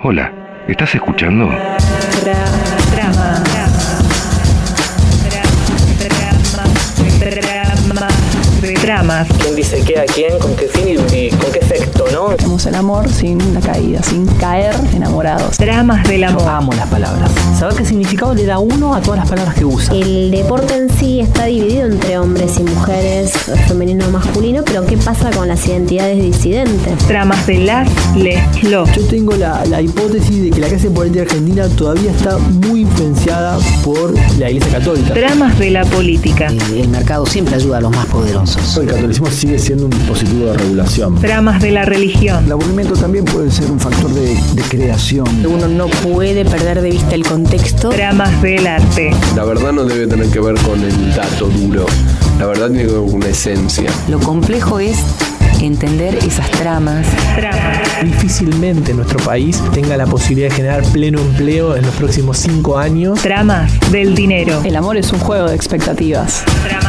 Hola, ¿estás escuchando? Dramas. ¿Quién dice qué a quién? ¿Con qué fin y con qué efecto, no? Hacemos el amor sin la caída, sin caer enamorados. Dramas del amor. Yo amo las palabras. Saber qué significado le da uno a todas las palabras que usa. El deporte en sí está dividido entre hombres y mujeres, femenino o masculino, pero ¿qué pasa con las identidades disidentes? Dramas de las, les, lo. Yo tengo la, la hipótesis de que la clase política argentina todavía está muy influenciada por la Iglesia Católica. Dramas de la política. El, el mercado siempre ayuda a los más poderosos. El catolicismo sigue siendo un dispositivo de regulación. Dramas de la religión. El aburrimiento también puede ser un factor de, de, creación. Uno no puede perder de vista el contexto. Dramas del arte. La verdad no debe tener que ver con el dato duro. La verdad tiene una esencia. Lo complejo es entender esas tramas. Tramas. Difícilmente nuestro país tenga la posibilidad de generar pleno empleo en los próximos cinco años. Tramas del dinero. El amor es un juego de expectativas. Tramando.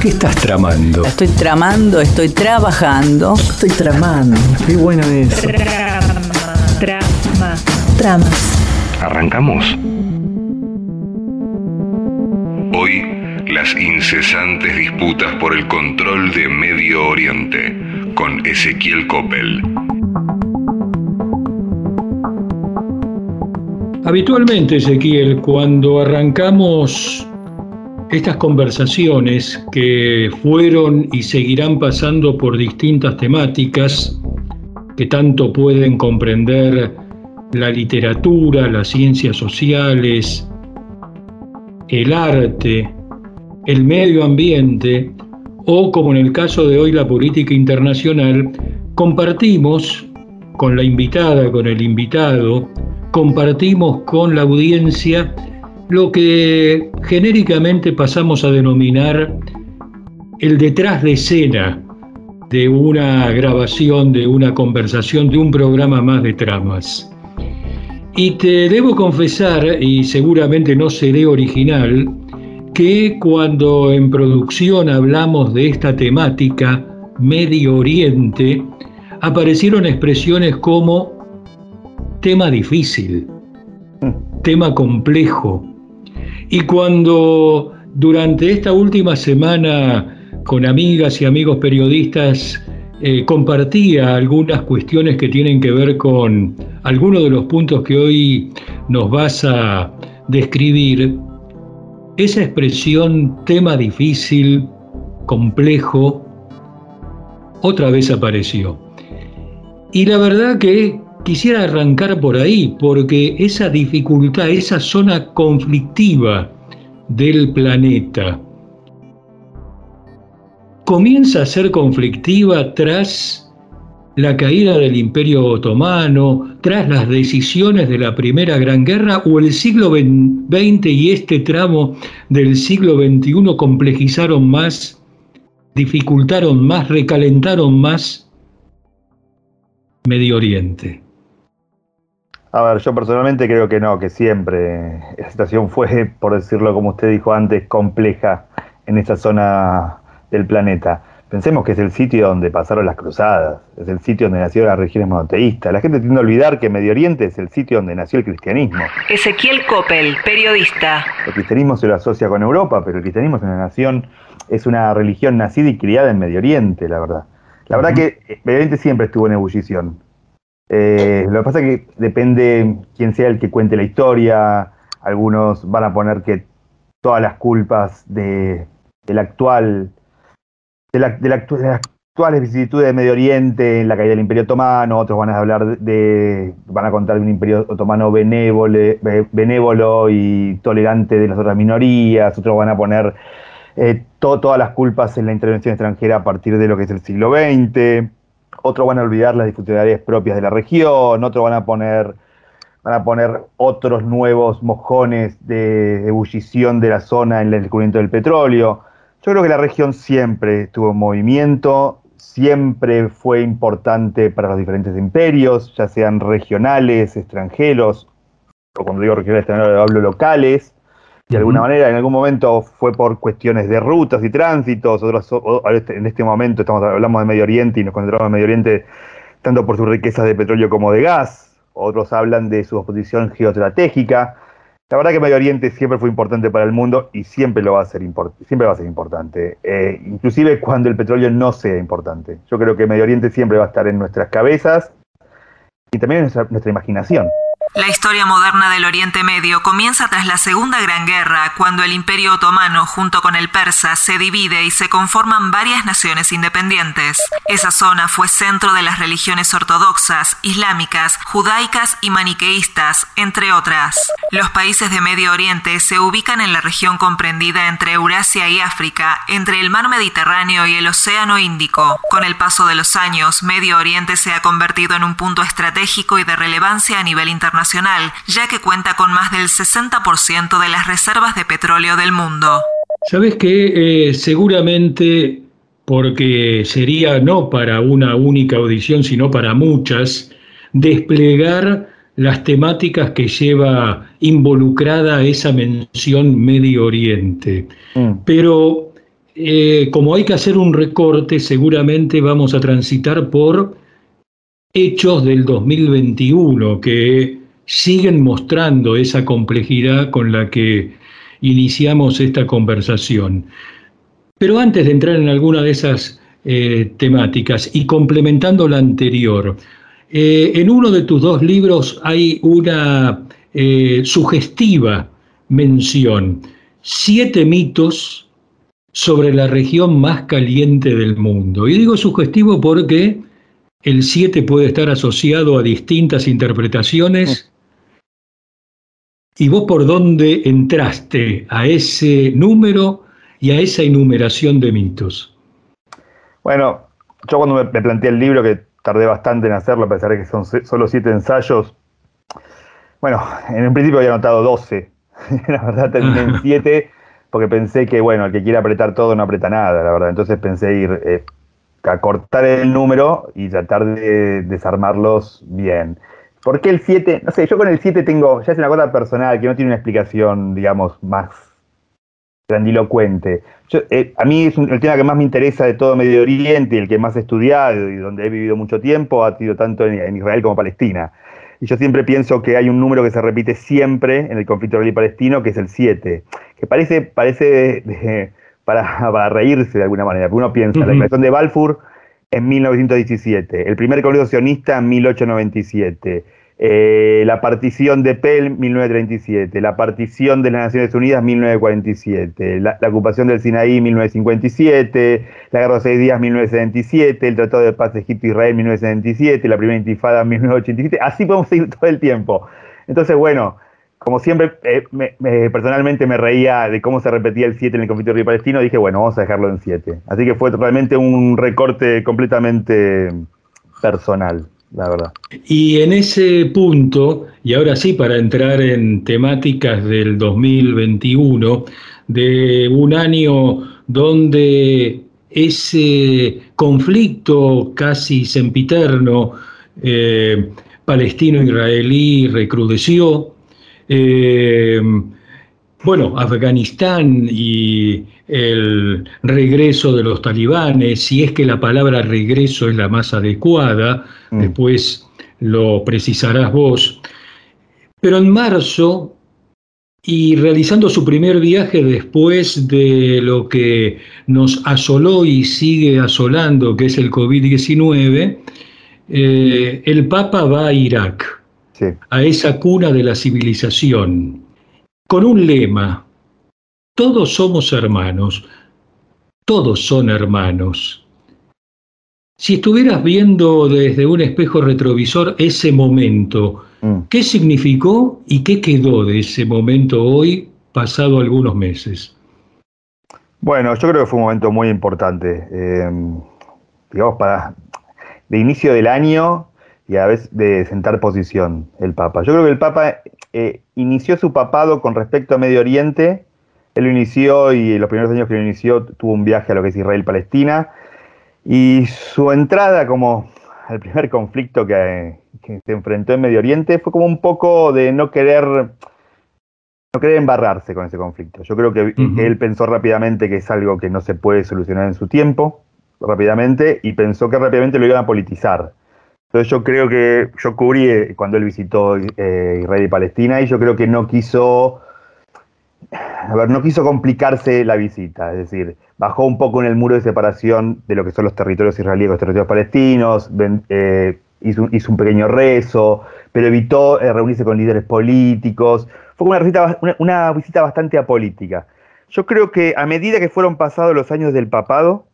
¿Qué estás tramando? Estoy tramando, estoy trabajando. Estoy tramando. Qué bueno es. Trama, trama, tramas. ¿Arrancamos? Hoy, las incesantes disputas por el control de Medio Oriente, con Ezequiel Coppel. Habitualmente, Ezequiel, cuando arrancamos estas conversaciones que fueron y seguirán pasando por distintas temáticas que tanto pueden comprender la literatura, las ciencias sociales, el arte, el medio ambiente o, como en el caso de hoy, la política internacional, compartimos con la invitada, con el invitado, compartimos con la audiencia lo que genéricamente pasamos a denominar el detrás de escena de una grabación, de una conversación, de un programa más de tramas. Y te debo confesar, y seguramente no seré original, que cuando en producción hablamos de esta temática, Medio Oriente, aparecieron expresiones como tema difícil, tema complejo, y cuando durante esta última semana con amigas y amigos periodistas eh, compartía algunas cuestiones que tienen que ver con algunos de los puntos que hoy nos vas a describir, esa expresión tema difícil, complejo, otra vez apareció. Y la verdad que quisiera arrancar por ahí, porque esa dificultad, esa zona conflictiva del planeta, comienza a ser conflictiva tras la caída del Imperio Otomano, tras las decisiones de la Primera Gran Guerra, o el siglo XX y este tramo del siglo XXI complejizaron más, dificultaron más, recalentaron más Medio Oriente. A ver, yo personalmente creo que no, que siempre la situación fue, por decirlo como usted dijo antes, compleja en esa zona del planeta. Pensemos que es el sitio donde pasaron las cruzadas, es el sitio donde nacieron las religiones monoteístas. La gente tiende a olvidar que Medio Oriente es el sitio donde nació el cristianismo. Ezequiel Coppel, periodista. El cristianismo se lo asocia con Europa, pero el cristianismo es una nación, es una religión nacida y criada en Medio Oriente, la verdad. La verdad que Medio Oriente siempre estuvo en ebullición. Eh, lo que pasa es que depende quién sea el que cuente la historia. Algunos van a poner que todas las culpas de, del actual, de, la, de, la, de las actuales vicisitudes de Medio Oriente, en la caída del Imperio Otomano, otros van a hablar de, van a contar de un Imperio Otomano benévole, benévolo y tolerante de las otras minorías, otros van a poner eh, to, todas las culpas en la intervención extranjera a partir de lo que es el siglo XX, otros van a olvidar las dificultades propias de la región, otros van a poner van a poner otros nuevos mojones de ebullición de la zona en el descubrimiento del petróleo. Yo creo que la región siempre tuvo movimiento, siempre fue importante para los diferentes imperios, ya sean regionales, extranjeros, o cuando digo regionales también hablo locales, de alguna manera, en algún momento fue por cuestiones de rutas y tránsitos, otros, este, en este momento estamos, hablamos de Medio Oriente y nos concentramos en Medio Oriente tanto por sus riquezas de petróleo como de gas, otros hablan de su posición geoestratégica. La verdad que Medio Oriente siempre fue importante para el mundo y siempre lo va a ser, siempre va a ser importante, eh, inclusive cuando el petróleo no sea importante. Yo creo que Medio Oriente siempre va a estar en nuestras cabezas y también en nuestra, nuestra imaginación. La historia moderna del Oriente Medio comienza tras la Segunda Gran Guerra, cuando el Imperio Otomano, junto con el persa, se divide y se conforman varias naciones independientes. Esa zona fue centro de las religiones ortodoxas, islámicas, judaicas y maniqueístas, entre otras. Los países de Medio Oriente se ubican en la región comprendida entre Eurasia y África, entre el mar Mediterráneo y el Océano Índico. Con el paso de los años, Medio Oriente se ha convertido en un punto estratégico y de relevancia a nivel internacional ya que cuenta con más del 60% de las reservas de petróleo del mundo. Sabes que eh, seguramente, porque sería no para una única audición, sino para muchas, desplegar las temáticas que lleva involucrada esa mención Medio Oriente. Mm. Pero eh, como hay que hacer un recorte, seguramente vamos a transitar por hechos del 2021 que siguen mostrando esa complejidad con la que iniciamos esta conversación. Pero antes de entrar en alguna de esas eh, temáticas y complementando la anterior, eh, en uno de tus dos libros hay una eh, sugestiva mención, siete mitos sobre la región más caliente del mundo. Y digo sugestivo porque el siete puede estar asociado a distintas interpretaciones ¿Y vos por dónde entraste a ese número y a esa enumeración de mitos? Bueno, yo cuando me, planteé el libro, que tardé bastante en hacerlo, a pesar de que son solo siete ensayos, bueno, en un principio había anotado 12. la verdad terminé en siete porque pensé que, bueno, el que quiera apretar todo no aprieta nada, la verdad. Entonces pensé ir eh, a cortar el número y tratar de desarmarlos bien. ¿Por qué el 7? No sé, yo con el 7 tengo, ya es una cosa personal que no tiene una explicación, digamos, más grandilocuente. Eh, a mí es el tema que más me interesa de todo Medio Oriente y el que más he estudiado y donde he vivido mucho tiempo ha sido tanto en, Israel como Palestina. Y yo siempre pienso que hay un número que se repite siempre en el conflicto israelí-palestino, que es el 7, que parece, parece para, reírse de alguna manera, porque uno piensa, la declaración de Balfour en 1917, el primer congreso sionista en 1897, eh, la partición de Pell 1937, la partición de las Naciones Unidas 1947, la, ocupación del Sinaí 1957, la Guerra de Seis Días 1977, el Tratado de Paz de Egipto-Israel 1977, la primera intifada 1987, así podemos seguir todo el tiempo. Entonces, bueno, como siempre, eh, personalmente me reía de cómo se repetía el 7 en el conflicto río palestino, dije, bueno, vamos a dejarlo en 7. Así que fue realmente un recorte completamente personal, la verdad. Y en ese punto, y ahora sí para entrar en temáticas del 2021, de un año donde ese conflicto casi sempiterno eh, palestino-israelí recrudeció, eh, bueno, Afganistán y el regreso de los talibanes, si es que la palabra regreso es la más adecuada, mm. después lo precisarás vos. Pero en marzo, y realizando su primer viaje después de lo que nos asoló y sigue asolando, que es el COVID-19, eh, el Papa va a Irak, a esa cuna de la civilización, con un lema, todos somos hermanos, todos son hermanos. Si estuvieras viendo desde un espejo retrovisor ese momento, mm. ¿qué significó y qué quedó de ese momento hoy, pasado algunos meses? Bueno, yo creo que fue un momento muy importante, eh, digamos, para de inicio del año y a la vez de sentar posición el Papa. Yo creo que el Papa eh, inició su papado con respecto a Medio Oriente, él lo inició y en los primeros años que lo inició tuvo un viaje a lo que es Israel-Palestina, y su entrada como al primer conflicto que, se enfrentó en Medio Oriente fue como un poco de no querer no querer embarrarse con ese conflicto. Yo creo que, él pensó rápidamente que es algo que no se puede solucionar en su tiempo, rápidamente, y pensó que rápidamente lo iban a politizar. Entonces yo creo que yo cubrí eh, cuando él visitó eh, Israel y Palestina y yo creo que no quiso a ver, no quiso complicarse la visita, es decir, bajó un poco en el muro de separación de lo que son los territorios israelíes los territorios palestinos, eh, hizo, un pequeño rezo, pero evitó reunirse con líderes políticos. Fue una visita, una, visita bastante apolítica. Yo creo que a medida que fueron pasados los años del papado,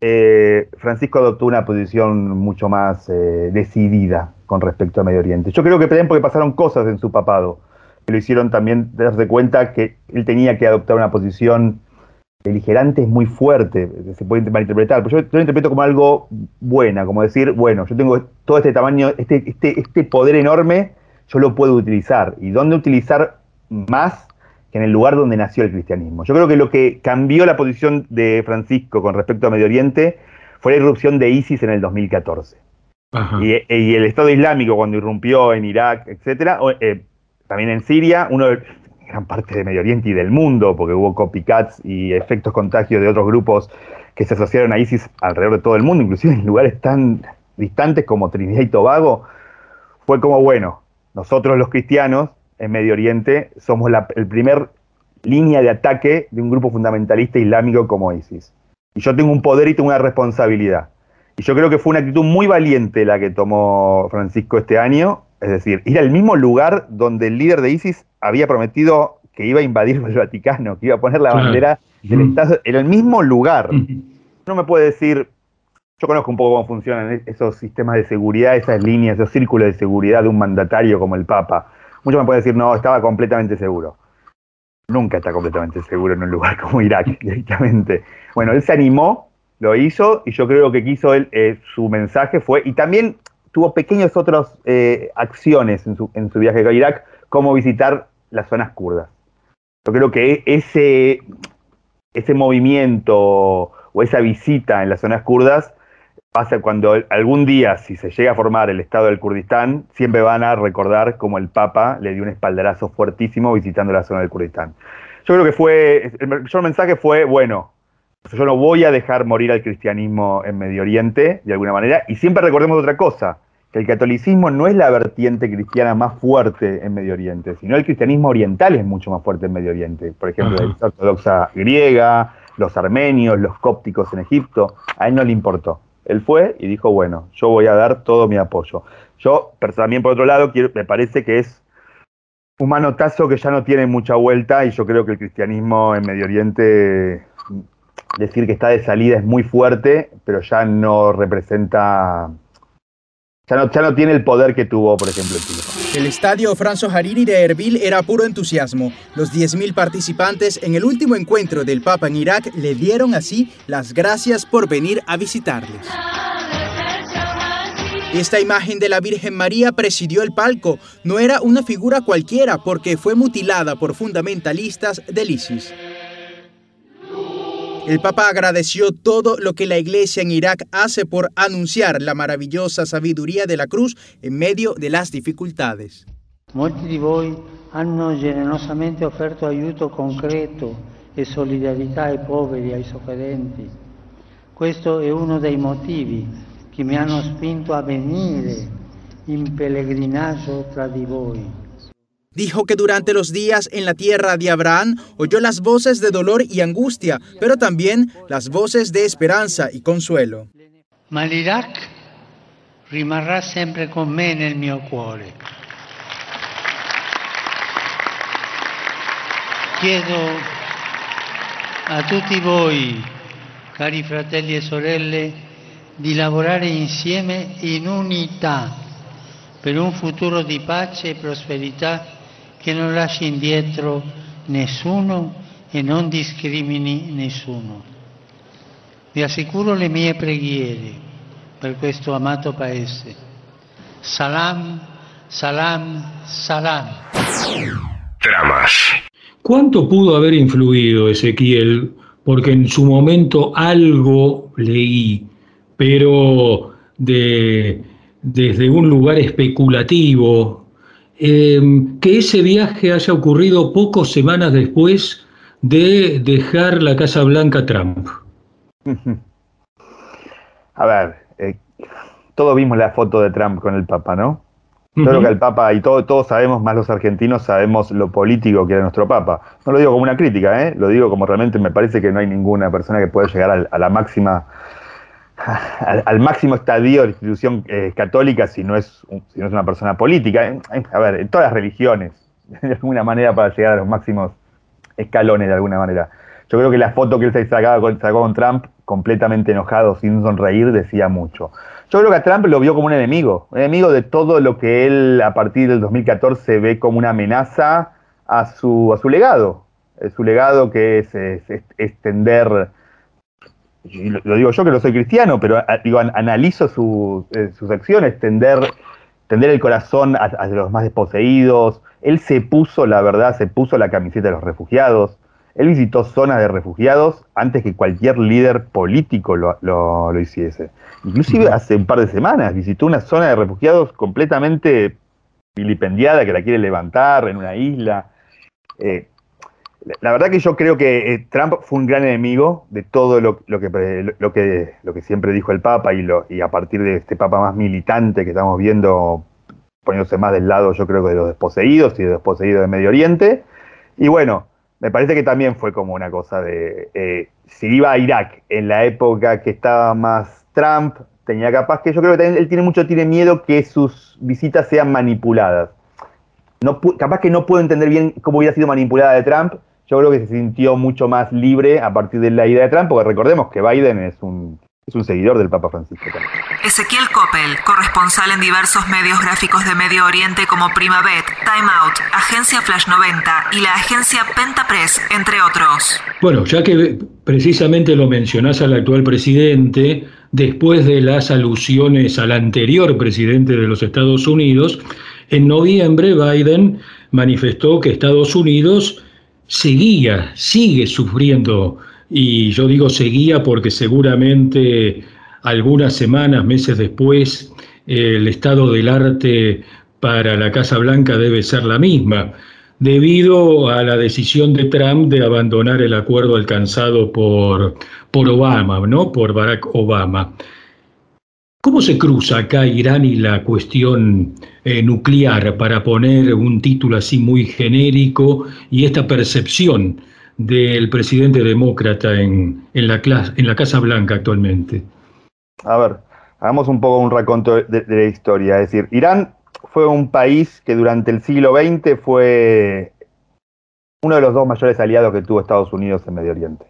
eh, Francisco adoptó una posición mucho más decidida con respecto a Medio Oriente. Yo creo que también porque pasaron cosas en su papado que lo hicieron también darse cuenta que él tenía que adoptar una posición beligerante es muy fuerte, se puede malinterpretar, pero yo, lo interpreto como algo buena, como decir, bueno, yo tengo todo este tamaño, este, este, este poder enorme, yo lo puedo utilizar. ¿Y dónde utilizar más en el lugar donde nació el cristianismo? Yo creo que lo que cambió la posición de Francisco con respecto a Medio Oriente fue la irrupción de ISIS en el 2014. Y, el Estado Islámico cuando irrumpió en Irak, etcétera, eh, también en Siria, uno de gran parte de Medio Oriente y del mundo, porque hubo copycats y efectos contagios de otros grupos que se asociaron a ISIS alrededor de todo el mundo, inclusive en lugares tan distantes como Trinidad y Tobago, fue como, bueno, nosotros los cristianos en Medio Oriente somos la el primer línea de ataque de un grupo fundamentalista islámico como ISIS. Y yo tengo un poder y tengo una responsabilidad. Y yo creo que fue una actitud muy valiente la que tomó Francisco este año es decir, ir al mismo lugar donde el líder de ISIS había prometido que iba a invadir el Vaticano, que iba a poner la bandera del Estado en el mismo lugar. No me puede decir, yo conozco un poco cómo funcionan esos sistemas de seguridad, esas líneas, esos círculos de seguridad de un mandatario como el Papa. Muchos me pueden decir, no, estaba completamente seguro. Nunca está completamente seguro en un lugar como Irak, directamente. Bueno, él se animó, lo hizo, y yo creo que quiso él, eh, su mensaje fue, y también tuvo pequeñas otras eh, acciones en su, en su viaje a Irak, como visitar las zonas kurdas. Yo creo que ese, ese movimiento o esa visita en las zonas kurdas pasa cuando algún día, si se llega a formar el Estado del Kurdistán, siempre van a recordar como el Papa le dio un espaldarazo fuertísimo visitando la zona del Kurdistán. Yo creo que fue, el mayor mensaje fue, bueno, yo no voy a dejar morir al cristianismo en Medio Oriente, de alguna manera, y siempre recordemos otra cosa, el catolicismo no es la vertiente cristiana más fuerte en Medio Oriente, sino el cristianismo oriental es mucho más fuerte en Medio Oriente. Por ejemplo, la ortodoxa griega, los armenios, los cópticos en Egipto, a él no le importó. Él fue y dijo, bueno, yo voy a dar todo mi apoyo. Yo, también por otro lado, me parece que es un manotazo que ya no tiene mucha vuelta y yo creo que el cristianismo en Medio Oriente, decir que está de salida es muy fuerte, pero ya no representa ya no, tiene el poder que tuvo, por ejemplo, el El estadio Franzo Hariri de Erbil era puro entusiasmo. Los 10.000 participantes en el último encuentro del Papa en Irak le dieron así las gracias por venir a visitarles. Esta imagen de la Virgen María presidió el palco. No era una figura cualquiera porque fue mutilada por fundamentalistas del ISIS. El Papa agradeció todo lo que la Iglesia en Irak hace por anunciar la maravillosa sabiduría de la cruz en medio de las dificultades. Molti di voi hanno generosamente offerto aiuto concreto e solidarietà ai poveri, ai sofferenti. Questo è uno dei motivi che mi hanno spinto a venire in pellegrinaggio tra di. Dijo que durante los días en la tierra de Abraham oyó las voces de dolor y angustia, pero también las voces de esperanza y consuelo. Ma l'Iraq rimarrà sempre con me nel mio cuore. Chiedo a tutti voi, cari fratelli e sorelle, di lavorare insieme in unità per un futuro di pace e prosperità che non lasci indietro nessuno e non discrimini nessuno. Vi assicuro le mie preghiere per questo amato paese. Salam, salam, salam. Tramas. ¿Cuánto pudo haber influido Ezequiel? Porque en su momento algo leí, pero de, desde un lugar especulativo, eh, que ese viaje haya ocurrido pocas semanas después de dejar la Casa Blanca Trump. A ver, eh, todos vimos la foto de Trump con el Papa, ¿no? Yo creo que el Papa, y todo, todos sabemos, más los argentinos, sabemos lo político que era nuestro Papa. No lo digo como una crítica, ¿eh? lo digo como realmente me parece que no hay ninguna persona que pueda llegar a la máxima, al, máximo estadio de la institución eh, católica si no, es una persona política. A ver, en todas las religiones, de alguna manera para llegar a los máximos escalones de alguna manera. Yo creo que la foto que él sacaba con, sacó con Trump, completamente enojado, sin sonreír, decía mucho. Yo creo que a Trump lo vio como un enemigo, un enemigo de todo lo que él a partir del 2014 ve como una amenaza a su, legado. Su legado que es extender, lo, lo, digo yo que no soy cristiano, pero digo, an, analizo su, eh, sus acciones, tender, tender el corazón a, a, los más desposeídos. Él se puso, la verdad, se puso la camiseta de los refugiados. Él visitó zonas de refugiados antes que cualquier líder político lo, lo, lo hiciese. Inclusive hace un par de semanas visitó una zona de refugiados completamente vilipendiada que la quiere levantar en una isla. Eh, la verdad que yo creo que eh, Trump fue un gran enemigo de todo lo, que, lo, que, siempre dijo el Papa y, a partir de este Papa más militante que estamos viendo poniéndose más del lado yo creo de los desposeídos y de los desposeídos de Medio Oriente. Y bueno, me parece que también fue como una cosa de, eh, si iba a Irak en la época que estaba más Trump, tenía capaz que yo creo que también él tiene mucho, tiene miedo que sus visitas sean manipuladas. No, capaz que no puedo entender bien cómo hubiera sido manipulada de Trump, yo creo que se sintió mucho más libre a partir de la idea de Trump, porque recordemos que Biden es un, es un seguidor del Papa Francisco también. Ezequiel Coppel, corresponsal en diversos medios gráficos de Medio Oriente como Primavet, Time Out, Agencia Flash 90 y la agencia Penta Press, entre otros. Bueno, ya que precisamente lo mencionás al actual presidente, después de las alusiones al anterior presidente de los Estados Unidos, en noviembre Biden manifestó que Estados Unidos seguía, sigue sufriendo, y yo digo seguía porque seguramente algunas semanas, meses después, el estado del arte para la Casa Blanca debe ser la misma, debido a la decisión de Trump de abandonar el acuerdo alcanzado por, por Obama, ¿no? Por Barack Obama. ¿Cómo se cruza acá Irán y la cuestión eh, nuclear para poner un título así muy genérico y esta percepción del presidente demócrata en, en, la, en la Casa Blanca actualmente? A ver, hagamos un poco un raconto de, la historia. Es decir, Irán fue un país que durante el siglo XX fue uno de los dos mayores aliados que tuvo Estados Unidos en Medio Oriente.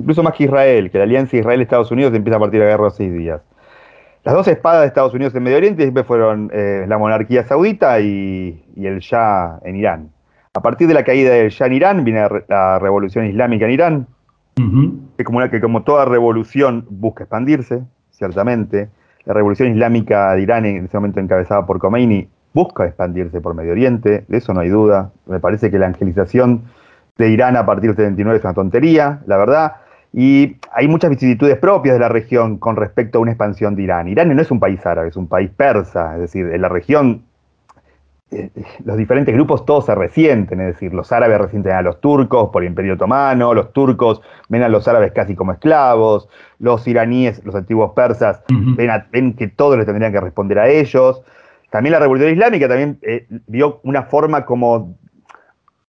Incluso más que Israel, que la alianza Israel-Estados Unidos empieza a partir de la guerra de seis días. Las dos espadas de Estados Unidos en Medio Oriente siempre fueron eh, la monarquía saudita y, y, el Shah en Irán. A partir de la caída del Shah en Irán viene la revolución islámica en Irán, uh -huh. que, como una, que como toda revolución busca expandirse, ciertamente. La revolución islámica de Irán, en ese momento encabezada por Khomeini, busca expandirse por Medio Oriente, de eso no hay duda. Me parece que la angelización de Irán a partir del 79 es una tontería, la verdad. Y hay muchas vicisitudes propias de la región con respecto a una expansión de Irán. Irán no es un país árabe, es un país persa, es decir, en la región eh, los diferentes grupos todos se resienten, es decir, los árabes resienten a los turcos por el Imperio Otomano, los turcos ven a los árabes casi como esclavos, los iraníes, los antiguos persas, uh -huh. ven, a, ven, que todos les tendrían que responder a ellos. También la Revolución Islámica también eh, vio una forma como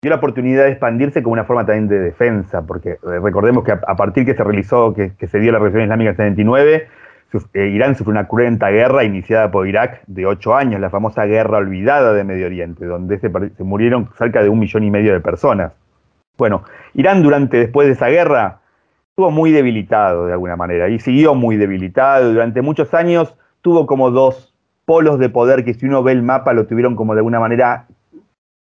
dio la oportunidad de expandirse como una forma también de defensa, porque eh, recordemos que a, partir que se realizó, que, que, se dio la Revolución Islámica en 79, eh, Irán sufrió una cruenta guerra iniciada por Irak de ocho años, la famosa guerra olvidada de Medio Oriente, donde se, se murieron cerca de un millón y medio de personas. Bueno, Irán durante, después de esa guerra, estuvo muy debilitado de alguna manera y siguió muy debilitado. Durante muchos años tuvo como dos polos de poder que si uno ve el mapa lo tuvieron como de alguna manera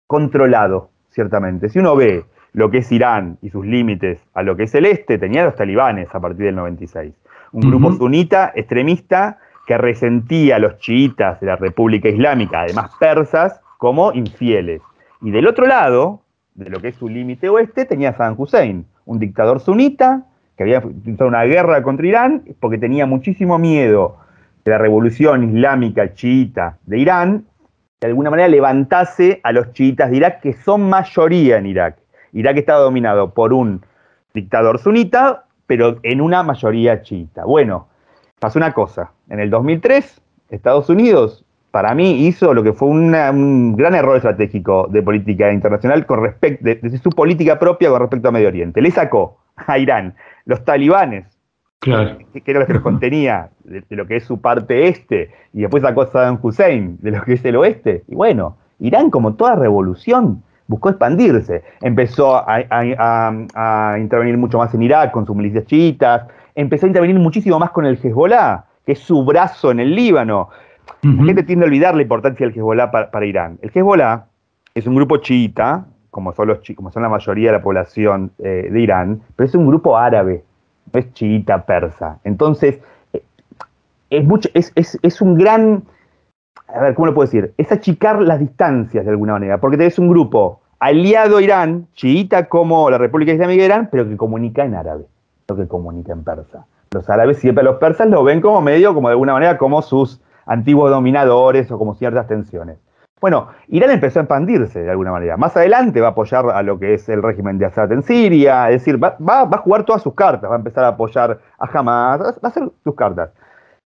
controlado, ciertamente. Si uno ve lo que es Irán y sus límites a lo que es el este, tenía los talibanes a partir del 96 un grupo sunita extremista que resentía a los chiitas de la República Islámica, además persas, como infieles. Y del otro lado, de lo que es su límite oeste, tenía Saddam Hussein, un dictador sunita que había empezado una guerra contra Irán porque tenía muchísimo miedo que la revolución islámica chiita de Irán de alguna manera levantase a los chiitas de Irak, que son mayoría en Irak. Irak estaba dominado por un dictador sunita pero en una mayoría chiita. Bueno, pasó una cosa. En el 2003, Estados Unidos, para mí, hizo lo que fue un gran error estratégico de política internacional con respecto, de, su política propia con respecto a Medio Oriente. Le sacó a Irán los talibanes, claro. que, era lo que los contenía, de, lo que es su parte este, y después sacó Saddam Hussein, de lo que es el oeste. Y bueno, Irán, como toda revolución, buscó expandirse. Empezó a, intervenir mucho más en Irak con sus milicias chiitas, empezó a intervenir muchísimo más con el Hezbollah, que es su brazo en el Líbano. La gente tiende a olvidar la importancia del Hezbollah para, Irán. El Hezbollah es un grupo chiita, como son, los, como son la mayoría de la población eh, de Irán, pero es un grupo árabe, es chiita persa. Entonces, eh, es, mucho, es, es un gran a ver, ¿cómo lo puedo decir? Es achicar las distancias de alguna manera, porque tenés un grupo aliado a Irán, chiita como la República Islámica de Irán, pero que comunica en árabe, no que comunica en persa. Los árabes siempre los persas lo ven como medio, como de alguna manera, como sus antiguos dominadores o como ciertas tensiones. Bueno, Irán empezó a expandirse de alguna manera. Más adelante va a apoyar a lo que es el régimen de Assad en Siria, es decir, va, va a jugar todas sus cartas, va a empezar a apoyar a Hamas, va a hacer sus cartas.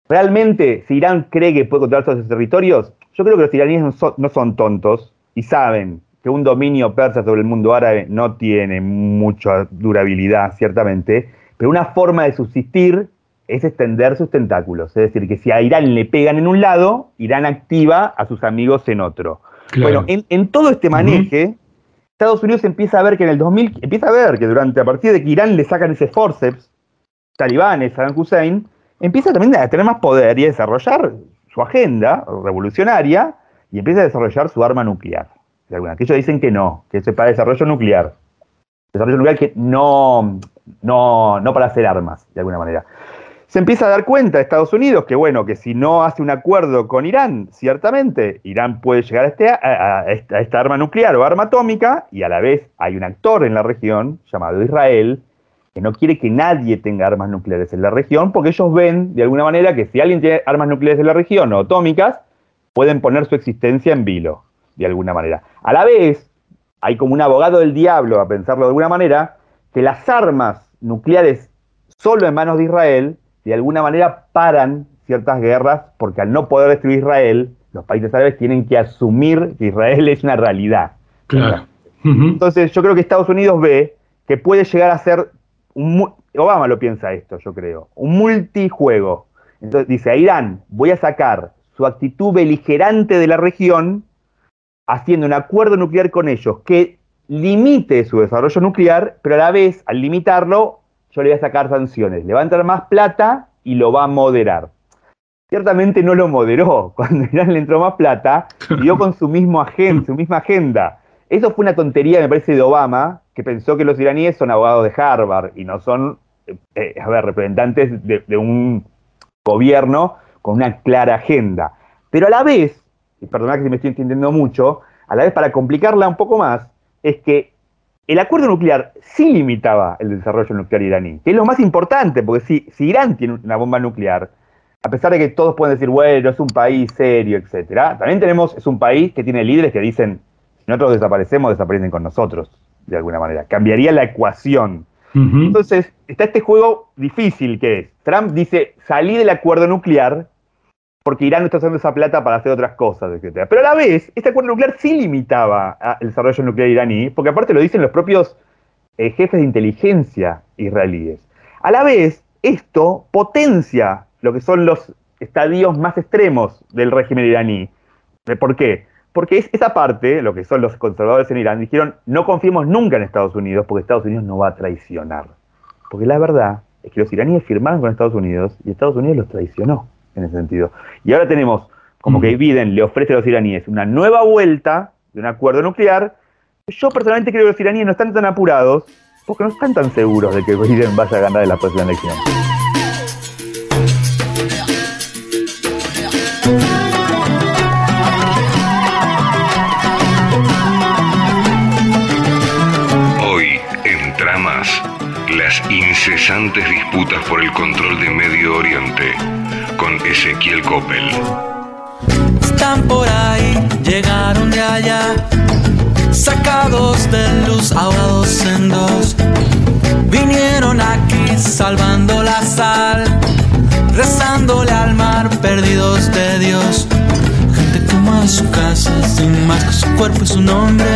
¿Realmente si Irán cree que puede controlar todos esos territorios? Yo creo que los iraníes no son, tontos y saben que un dominio persa sobre el mundo árabe no tiene mucha durabilidad, ciertamente, pero una forma de subsistir es extender sus tentáculos. Es decir, que si a Irán le pegan en un lado, Irán activa a sus amigos en otro. Bueno, en, todo este maneje, Estados Unidos empieza a ver que en el 2000, empieza a ver que durante, a partir de que Irán le sacan ese forceps, talibanes, Saddam Hussein, empieza también a tener más poder y a desarrollar su agenda revolucionaria y empieza a desarrollar su arma nuclear. Que ellos dicen que no, que es para desarrollo nuclear. Desarrollo nuclear que no, no, no para hacer armas, de alguna manera. Se empieza a dar cuenta Estados Unidos que, bueno, que si no hace un acuerdo con Irán, ciertamente Irán puede llegar a, este, a, esta arma nuclear o arma atómica, y a la vez hay un actor en la región llamado Israel, que no quiere que nadie tenga armas nucleares en la región, porque ellos ven, de alguna manera, que si alguien tiene armas nucleares en la región o atómicas, pueden poner su existencia en vilo, de alguna manera. A la vez, hay como un abogado del diablo, a pensarlo de alguna manera, que las armas nucleares solo en manos de Israel, de alguna manera paran ciertas guerras, porque al no poder destruir Israel, los países árabes tienen que asumir que Israel es una realidad. Entonces, yo creo que Estados Unidos ve que puede llegar a ser Obama lo piensa esto, yo creo, un multijuego. Entonces dice, a Irán voy a sacar su actitud beligerante de la región haciendo un acuerdo nuclear con ellos que limite su desarrollo nuclear, pero a la vez, al limitarlo, yo le voy a sacar sanciones, le va a entrar más plata y lo va a moderar. Ciertamente no lo moderó. Cuando Irán le entró más plata, dio con su, mismo su misma agenda. Eso fue una tontería, me parece, de Obama, que pensó que los iraníes son abogados de Harvard y no son, eh, a ver, representantes de, un gobierno con una clara agenda. Pero a la vez, y perdona que me estoy entendiendo mucho, a la vez para complicarla un poco más, es que el acuerdo nuclear sí limitaba el desarrollo nuclear iraní, que es lo más importante, porque si, si Irán tiene una bomba nuclear, a pesar de que todos pueden decir, bueno, es un país serio, etcétera, también tenemos, es un país que tiene líderes que dicen, si nosotros desaparecemos, desaparecen con nosotros de alguna manera. Cambiaría la ecuación. Entonces, está este juego difícil que es. Trump dice, salí del acuerdo nuclear porque Irán no está usando esa plata para hacer otras cosas, etc. Pero a la vez, este acuerdo nuclear sí limitaba el desarrollo nuclear iraní, porque aparte lo dicen los propios eh, jefes de inteligencia israelíes. A la vez, esto potencia lo que son los estadios más extremos del régimen iraní. ¿Por qué? Porque es esa parte, lo que son los conservadores en Irán, dijeron, no confiemos nunca en Estados Unidos porque Estados Unidos no va a traicionar. Porque la verdad es que los iraníes firmaron con Estados Unidos y Estados Unidos los traicionó en ese sentido. Y ahora tenemos como que Biden le ofrece a los iraníes una nueva vuelta de un acuerdo nuclear. Yo personalmente creo que los iraníes no están tan apurados porque no están tan seguros de que Biden vaya a ganar en la próxima elección. Incesantes disputas por el control de Medio Oriente, con Ezequiel Coppel. Están por ahí, llegaron de allá, sacados de luz, ahogados en dos. Vinieron aquí salvando la sal, rezándole al mar, perdidos de Dios. Gente que mueve su casa sin más que su cuerpo y su nombre.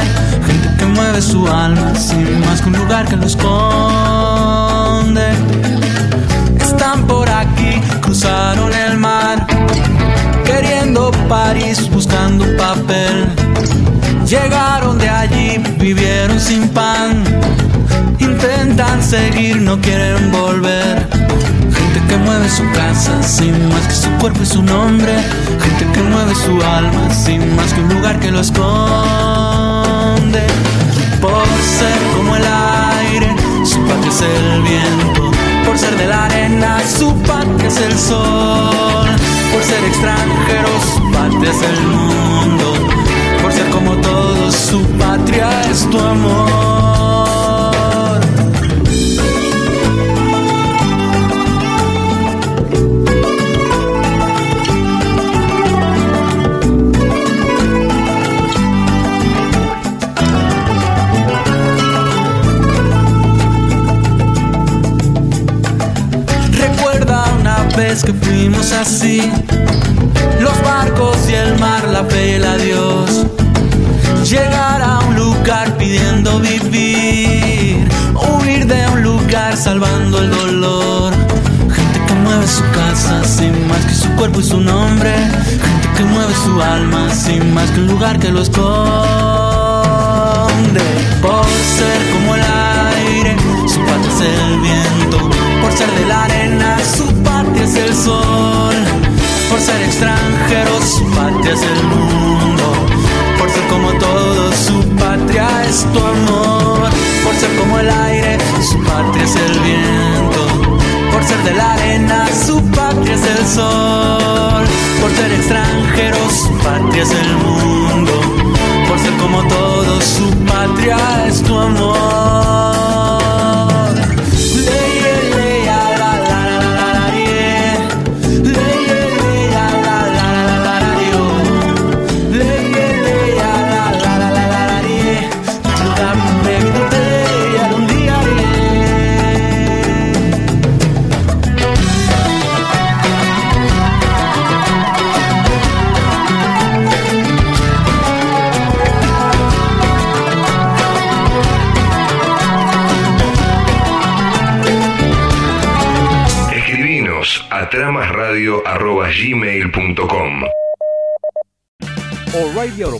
Gente que mueve su alma sin más que un lugar que lo esconde. Están por aquí, cruzaron el mar, queriendo París, buscando papel. Llegaron de allí, vivieron sin pan. Intentan seguir, no quieren volver. Gente que mueve su casa sin más que su cuerpo y su nombre. Gente que mueve su alma sin más que un lugar que lo esconde. Por ser patria es el viento. Por ser de la arena, su patria es el sol. Por ser extranjeros, su patria es el mundo. Por ser como todos, su patria es tu amor. Que fuimos así, los barcos y el mar, la el adiós. Llegar a un lugar pidiendo vivir, huir de un lugar salvando el dolor. Gente que mueve su casa sin más que su cuerpo y su nombre. Gente que mueve su alma sin más que un lugar que lo esconde. Por ser como el aire, su patria es el viento. Por ser de la arena, su patria es el sol. Por ser extranjeros, su patria es el mundo. Por ser como todos, su patria es tu amor. Por ser como el aire, su patria es el viento. Por ser de la arena, su patria es el sol. Por ser extranjeros, su patria es el mundo. Por ser como todos, su patria es tu amor.